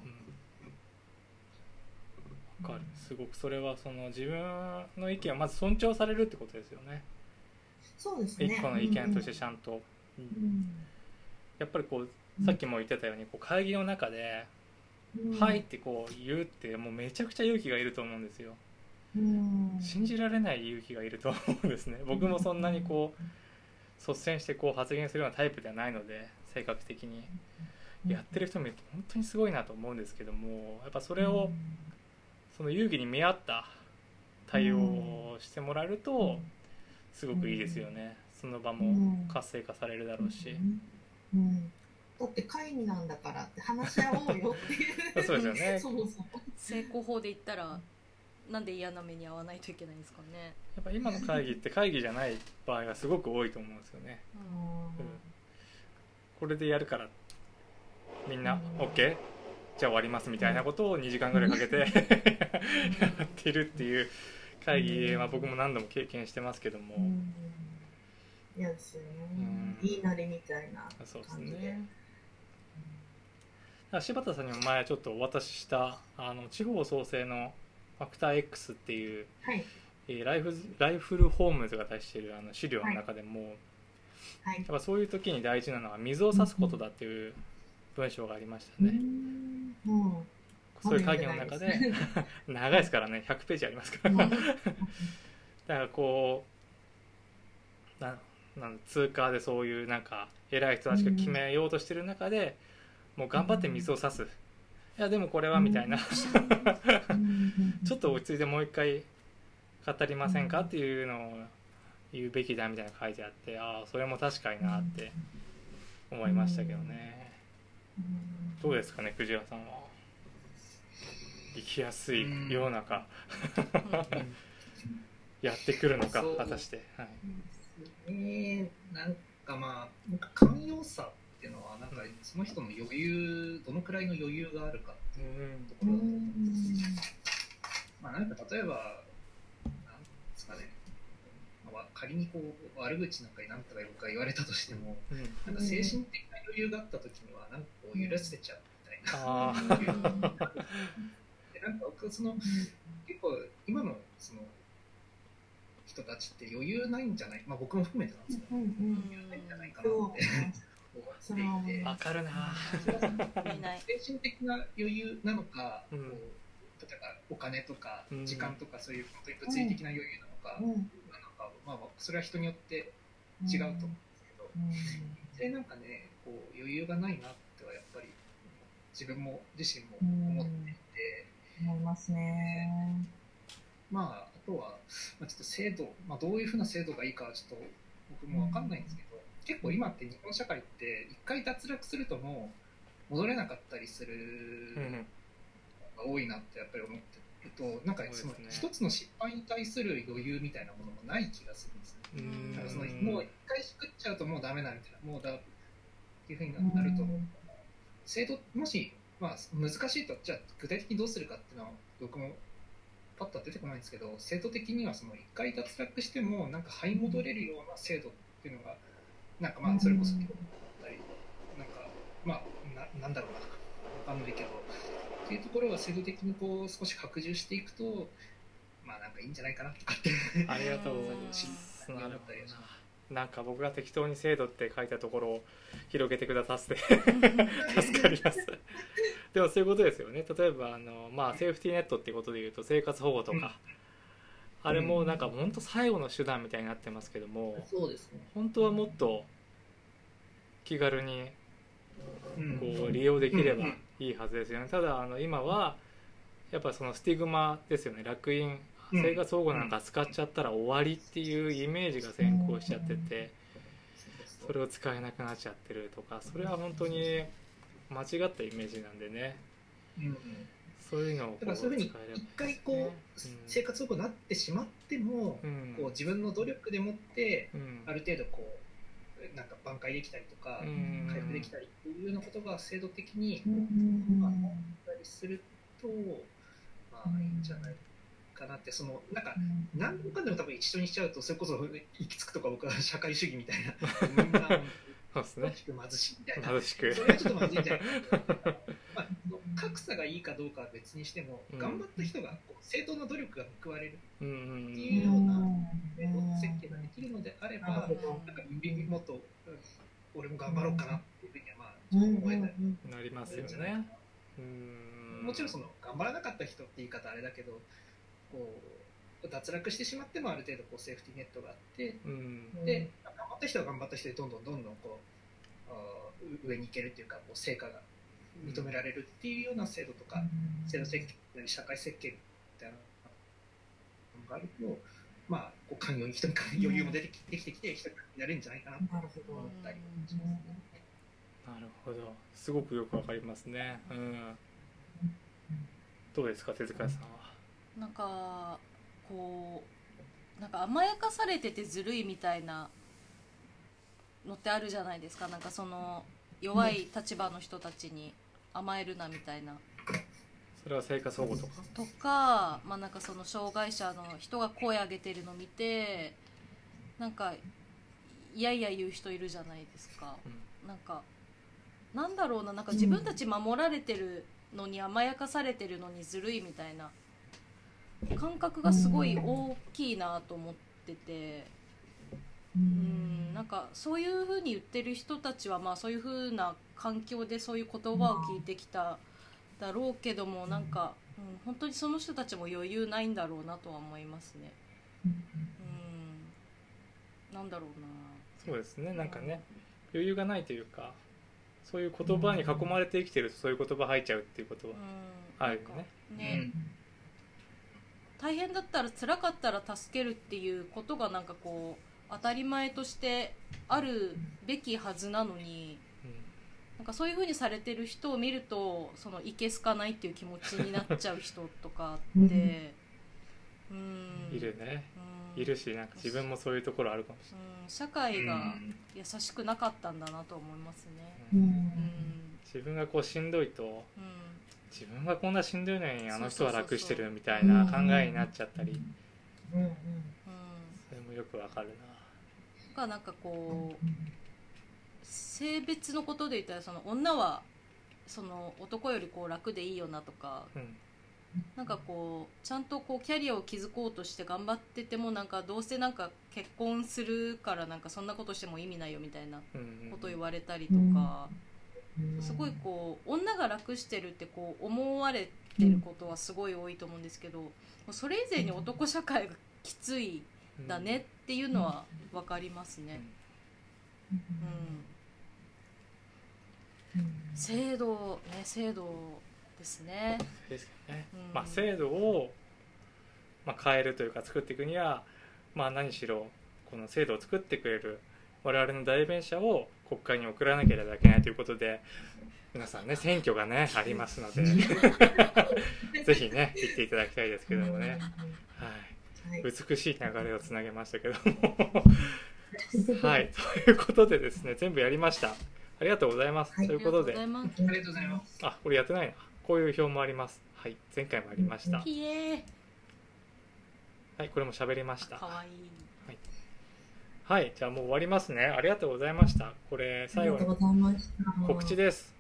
かる。すごくそれはその自分の意見をまず尊重されるってことですよねそうですね。一個の意見としてちゃんと、うんやっぱりこううん。さっきも言ってたようにこう会議の中で「うん。はい」ってこう言うってもうめちゃくちゃ勇気がいると思うんですよ。うん。信じられない勇気がいると思うんですね。僕もそんなにこう率先してこう発言するようなタイプではないので性格的に。やってる人見ると本当にすごいなと思うんですけどもやっぱそれをその勇気に見合った対応をしてもらえるとすごくいいですよね。その場も活性化されるだろうし。うん。うん。だって会議なんだからって話し合おうよっていう。<laughs> そうですよね。そもそも成功法で言ったらなんで嫌な目に遭わないといけないんですかね、やっぱ今の会議って会議じゃない場合がすごく多いと思うんですよね。これでやるからみんなうん。OK? じゃあ終わりますみたいなことを2時間ぐらいかけて <laughs> やってるっていう会議は僕も何度も経験してますけども、うん。嫌ですよねうん。言いなりみたいなそうです感じでね柴田さんにも前ちょっとお渡ししたあの地方創生のファクター X っていう、はい。えーライフズライフルホームズが出しているあの資料の中でも、はい。やっぱそういう時に大事なのは水を差すことだっていう文章がありましたうね、んうんそういう会議の中で。<laughs> 長いですからね。100ページありますから、だからこうななん通貨でそういうなんか偉い人たちが決めようとしてる中で、もう頑張って水を差す、いやでもこれはみたいな、ちょっと落ち着いてもう一回語りませんかっていうのを言うべきだみたいなの書いてあってああそれも確かになって思いましたけどね、どうですかねクジラさんは生きやすい世の中。やってくるのか果たして、はい、えー、なんかまあなんか寛容さっていうのはなんかその人の余裕どのくらいの余裕があるかっていうところだと思うんですまあなんか例えばなんですかね、まあ、仮にこう悪口なんかに何とか僕が言われたとしてもうん。なんか精神的な余裕があった時にはなんかこう許せちゃうみたいな。あで <laughs> なんか僕その結構今のその人たちって余裕ないんじゃない？まあ僕も含めてなんですけど余裕ないんじゃないかなって思っていて。わかるな。<laughs> 精神的な余裕なのか、うん。こう例えばお金とかうん。時間とかそういう本当に物理的な余裕なのか、なのかまあそれは人によって違うと思うんですけど、でなんかねこう余裕がないなってはやっぱり自分も自身も思って、思いますね。まああとは、まあ、ちょっと制度、まあ、どういうふうな制度がいいかはちょっと僕も分かんないんですけど、結構今って日本社会って一回脱落するともう戻れなかったりするうんのが多いなってやっぱり思ってるとなんかその一つの失敗に対する余裕みたいなものもない気がするんですよね。うんだからそのもう一回しくっちゃうともうダメだみたいなもうだっていうふうになると制度もし、まあ、難しいとじゃあ具体的にどうするかっていうのは僕もパッとは出てこないんですけど制度的にはその一回脱落してもなんか這い戻れるような制度っていうのがなんかまあそれこそだったりなんかまあななんだろうなわかんないけどっていうところは制度的にこう少し拡充していくとまあなんかいいんじゃないかなとかって。ありがとうございます。<laughs> なるほどななんか僕が適当に制度って書いたところを広げてくださって <laughs> 助かります。でもそういうことですよね。例えばあの、まあ、セーフティーネットっていうことでいうと生活保護とか、うん。あれもなんか本当最後の手段みたいになってますけどもそうですね。本当はもっと気軽にうん。こう利用できればいいはずですよね。ただあの今はやっぱそのスティグマですよね。楽印うん生活保護なんか使っちゃったら終わりっていうイメージが先行しちゃっててそれを使えなくなっちゃってるとかそれは本当に間違ったイメージなんでね。うん。うんそういうのをこだからそういうふうに使えれば一回こう、うん生活保護になってしまっても、うん。こう自分の努力でもってうん。ある程度こうなんか挽回できたりとか、うん。回復できたりっていうようなことが制度的にうん。まああったりするとまあいいんじゃないかなってそのなんか何でもかんでも多分一緒にしちゃうとそれこそ行き着くとか僕は社会主義みたいな <laughs> みんなそうで貧しいみたいな。貧しく。それはちょっとまずいんじゃない？かな、まあ、格差がいいかどうかは別にしても、うん。頑張った人が正当な努力が報われるっていうような設計ができるのであれば、なんかもっと、うん俺も頑張ろうかなっていうふうにはまあ思えたりうん。なりますよね。うん。もちろんその頑張らなかった人って言い方あれだけどこう脱落してしまってもある程度こうセーフティーネットがあってうん。で頑張った人は頑張った人でどんどんどんどんこう上に行けるっていうかこう成果が認められるっていうような制度とか、制度設計社会設計みたいなのがあるとまあこう寛容に人に余裕も出てきてきて人になれるんじゃないかなと思ったりしますね。なるほど。すごくよくわかりますね。うん。どうですか手塚さんは？なんかこうなんか甘やかされててずるいみたいなのってあるじゃないですか。なんかその弱い立場の人たちに甘えるなみたいな。それは生活保護とか？とか,、まあ、なんかその障害者の人が声上げてるの見てなんかいやいや言う人いるじゃないですか。なんかなんだろうな。なんか自分たち守られてるのに甘やかされてるのにずるいみたいな感覚がすごい大きいなと思ってて。うん。なんかそういうふうに言ってる人たちはまあそういうふうな環境でそういう言葉を聞いてきただろうけどもなんか、うん、本当にその人たちも余裕ないんだろうなとは思いますね。うん、なんだろうな。そうですね。なんかね余裕がないというかそういう言葉に囲まれて生きてるとそういう言葉入っちゃうっていうことはうん。あるよね。ね、大変だったら辛かったら助けるっていうことがなんかこう当たり前としてあるべきはずなのになんかそういう風にされてる人を見るとそのいけすかないっていう気持ちになっちゃう人とかってうん <laughs> いるね。うん。いるしなんか自分もそういうところあるかもしれうん。社会が優しくなかったんだなと思いますね。うない、うんん。自分がこうしんどいとうん自分がこんなしんどいのにあの人は楽してるみたいな考えになっちゃったり。うんうんうん。それもよくわかるがなんかこう性別のことで言ったらその女はその男よりこう楽でいいよなとかなうん。なんかこうちゃんとこうキャリアを築こうとして頑張っててもなんかどうせなんか結婚するからなんかそんなことしても意味ないよみたいなうんこと言われたりとかすごいこう女が楽してるってこう思われてることはすごい多いと思うんですけどそれ以前に男社会がきついだねっていうのは分かりますね。うん。制度ね制度ですね。ですね、うん。まあ、制度を、まあ、変えるというか作っていくには、まあ、何しろこの制度を作ってくれる我々の代弁者を国会に送らなければいけないということで皆さんね選挙がねありますので <laughs> ぜひね行っていただきたいですけどもね、はい、はい。美しい流れをつなげましたけども。はい。ということでですね全部やりました。ありがとうございます、はい。ということで。ありがとうございます。あこれやってないな。こういう表もあります。はい。前回もありました。はい。これも喋りました。かわいい。はいじゃあもう終わりますねありがとうございましたこれ最後に。告知です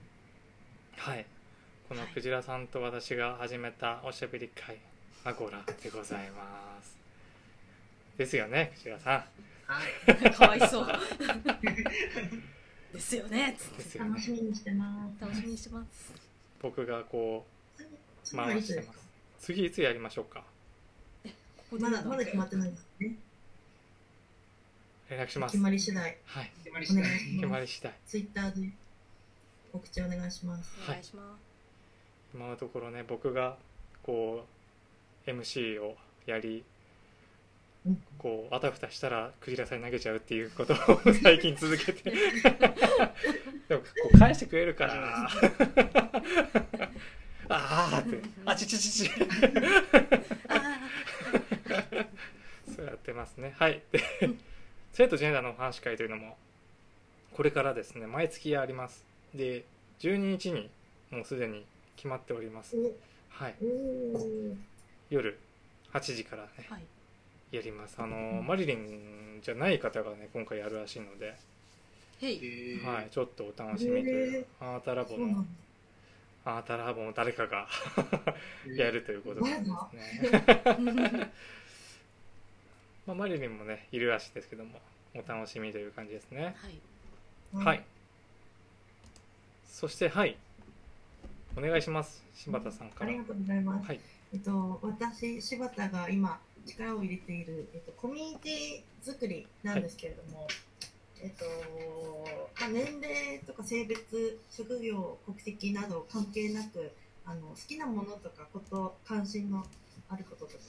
はいこのクジラさんと私が始めたおしゃべり会アゴラでございますですよねクジラさはい。かわいそう。<laughs> ですよね。んですよね楽しみにしてます。楽しみにしてます。僕がこう回してます次いつやりましょうか？ここでまだまだ決まってないですね。連絡します。決まり次第。はい。決まり次第。お願いしま。決ますり次第。ツイッターで告知お願いします。お願いします。今のところね僕がこう MC をやりうん。こうあたふたしたらクジラさんに投げちゃうっていうことを <laughs> 最近続けて。<laughs> でもこう返してくれるから。<laughs> ああって。あちちちち。あそうやってますね。はいで生徒ジェンダーのお話会というのもこれからですね毎月あります。で12日にもうすでに決まっております。はい。夜8時からねーはい。やります。あのマリリンじゃない方がね今回やるらしいので、はい、ちょっとお楽しみというアータラボのアータラボの誰かが <laughs> やるということなんですね、<laughs> まあ、マリリンもねいるらしいですけどもお楽しみという感じですね。はい。はい。そしてはい。お願いします。柴田さんから。ありがとうございます。はい。えっと、私、柴田が今力を入れている、えっと、コミュニティ作りなんですけれども、えっと、まあ、年齢とか性別、職業、国籍など関係なく、あの好きなものとかこと、関心のあることとか、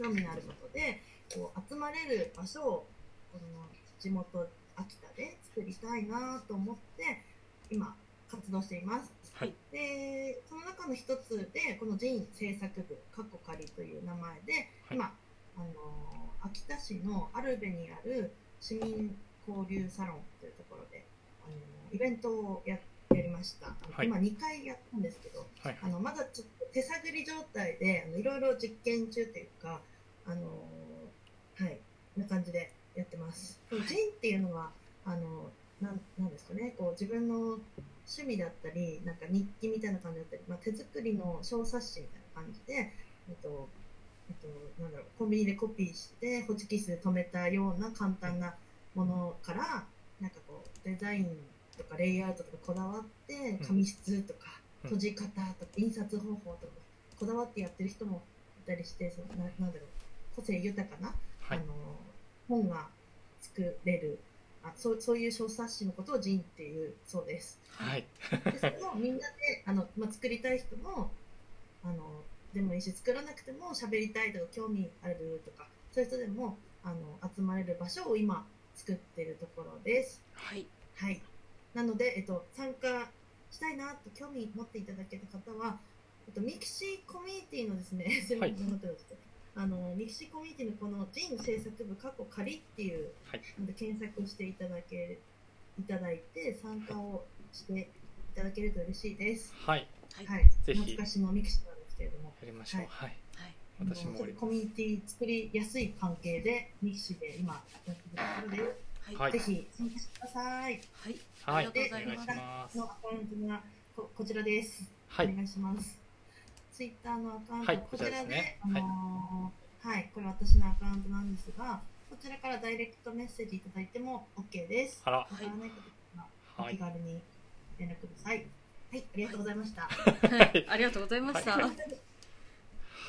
なんか興味のあることで、こう集まれる場所をこの地元秋田で作りたいなと思って今活動しています。はいでその中の一つでこのジン制作部カッコ仮という名前で、はい今あの秋田市のアルベにある市民交流サロンというところであのイベントをややりました。はい今2回やったんですけど、はいあのまだちょっと手探り状態でいろいろ実験中というか、あのはい、な感じでやってます。ジンっていうのはあのなんなんですかね、こう自分の趣味だったり、なんか日記みたいな感じだったり、まあ、手作りの小冊子みたいな感じで、えっとえっと、なんだろうコンビニでコピーしてホチキスで留めたような簡単なものからなんかこうデザインとかレイアウトとかこだわってうん。紙質とかうん。閉じ方とか印刷方法とかこだわってやってる人もいたりしてそのななんだろう個性豊かな、はい。あの本が作れるあそうそういう小冊子のことをジンっていうそうです。はい。でそれをみんなであの、まあ、作りたい人もあのでもいいし作らなくても喋りたいとか興味あるとかそういう人でもあの集まれる場所を今作ってるところです。はい。はい、なので、えっと、参加したいなと興味持っていただけた方は、えっと、ミクシーコミュニティのですね、はいあのミクシーコミュニティのこのジン制作部カッコ仮っていうはい。ので検索していただけいただいて参加をしていただけると嬉しいです。はい。はい。はい、ぜひ。懐かしのミクシーなんですけれども、やりましょう。はい。はい。私もコミュニティ作りやすい関係でミクシーで今やってるところで、はい。はい。ぜひ参加してください。はい。すはい。ありがとうございます。のアカウントがここちらです。はい。お願いします。ツイッターのアカウント、はいこちらで、あのーはい、これ私のアカウントなんですが、こちらからダイレクトメッセージいただいても OK です。あら。わからないおはい。気軽に連絡ください。はい、ありがとうございました。はい。<laughs> ありがとうございました。は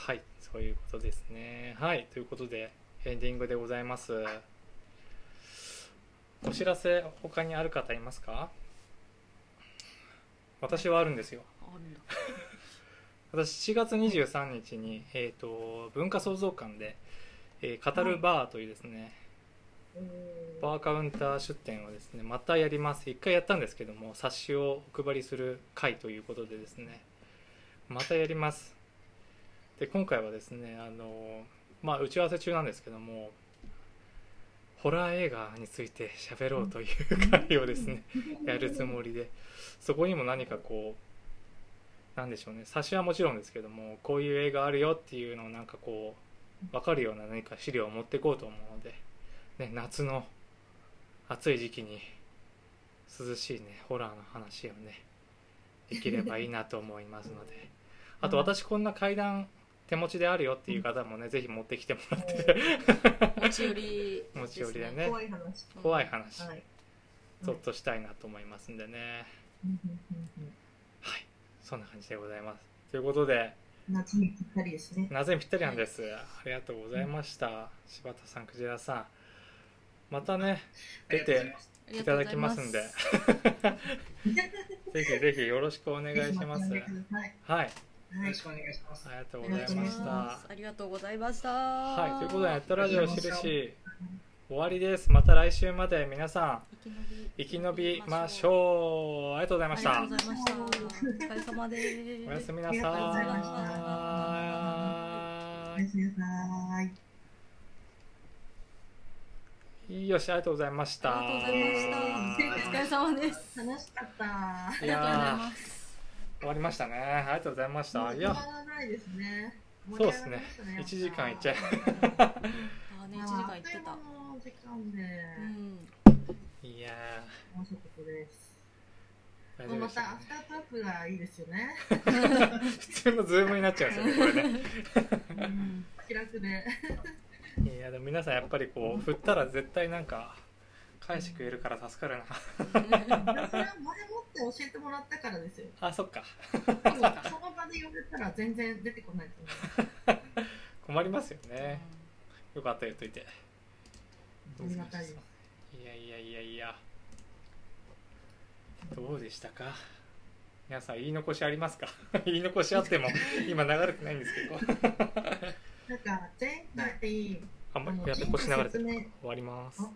はいそういうことですね。はいということでエンディングでございます。お知らせ他にある方いますか？私はあるんですよ。あるんだ私7月23日に、えー、と文化創造館で、えー語るバーというですね、バーカウンター出店をですねまたやります。一回やったんですけども冊子をお配りする会ということでですねまたやります。で今回はですねあのまあ打ち合わせ中なんですけどもホラー映画について喋ろうという会をですね <laughs> やるつもりでそこにも何かこうなんでしょうね。冊子はもちろんですけどもこういう映画あるよっていうのをなんかこう分かるような何か資料を持っていこうと思うので、ね、夏の暑い時期に涼しいねホラーの話をねできればいいなと思いますので。<laughs> あと私こんな階段手持ちであるよっていう方もねぜひ持ってきてもらって。持ち寄り持ち寄りでね。怖い話。怖い話。はい。ちょっとしたいなと思いますんでねそんな感じでございます。ということで夏にぴったりですね。なぜぴったりなんです、ありがとうございました、柴田さん、クジラさん。またね出ていただきますんで。<laughs> ぜひぜひよろしくお願いします。ぜひまた呼んでください。はい。よろしくお願いします。ありがとうございました。ありがとうございました。はい。ということでネットラジオ印終わりです。また来週まで皆さん生き延びましょう。ありがとうございました。ありがとうございました。お疲れ様です。おやすみなさおやすみなさい。いよしありがとうございました。ありがとうございました。お疲れ様です。楽しかった。ありがとうございます終わりましたね。ありがとうございました。いやもう止まらないですね。そうですね。盛り上がりました1時間いっちゃいね1時間いってた時間で。うんいや面白かったです。またたアフタートークがいいですよね。普通のズームになっちゃうんですよねこれねうん気楽で。いやでも皆さんやっぱりこう振ったら絶対なんか返してくれるから助かるなそれは前もって教えてもらったからですよ。あそっかその場で呼べたら全然出てこないと思う。<laughs> 困りますよねよかったら言っといてありがたいです。いやいやいやいや。どうでしたか？皆さん言い残しありますか？<laughs> 言い残しあっても <laughs> 今流れてないんですけど。なんか前回、あんまりやって腰流れてる説明終わります。あ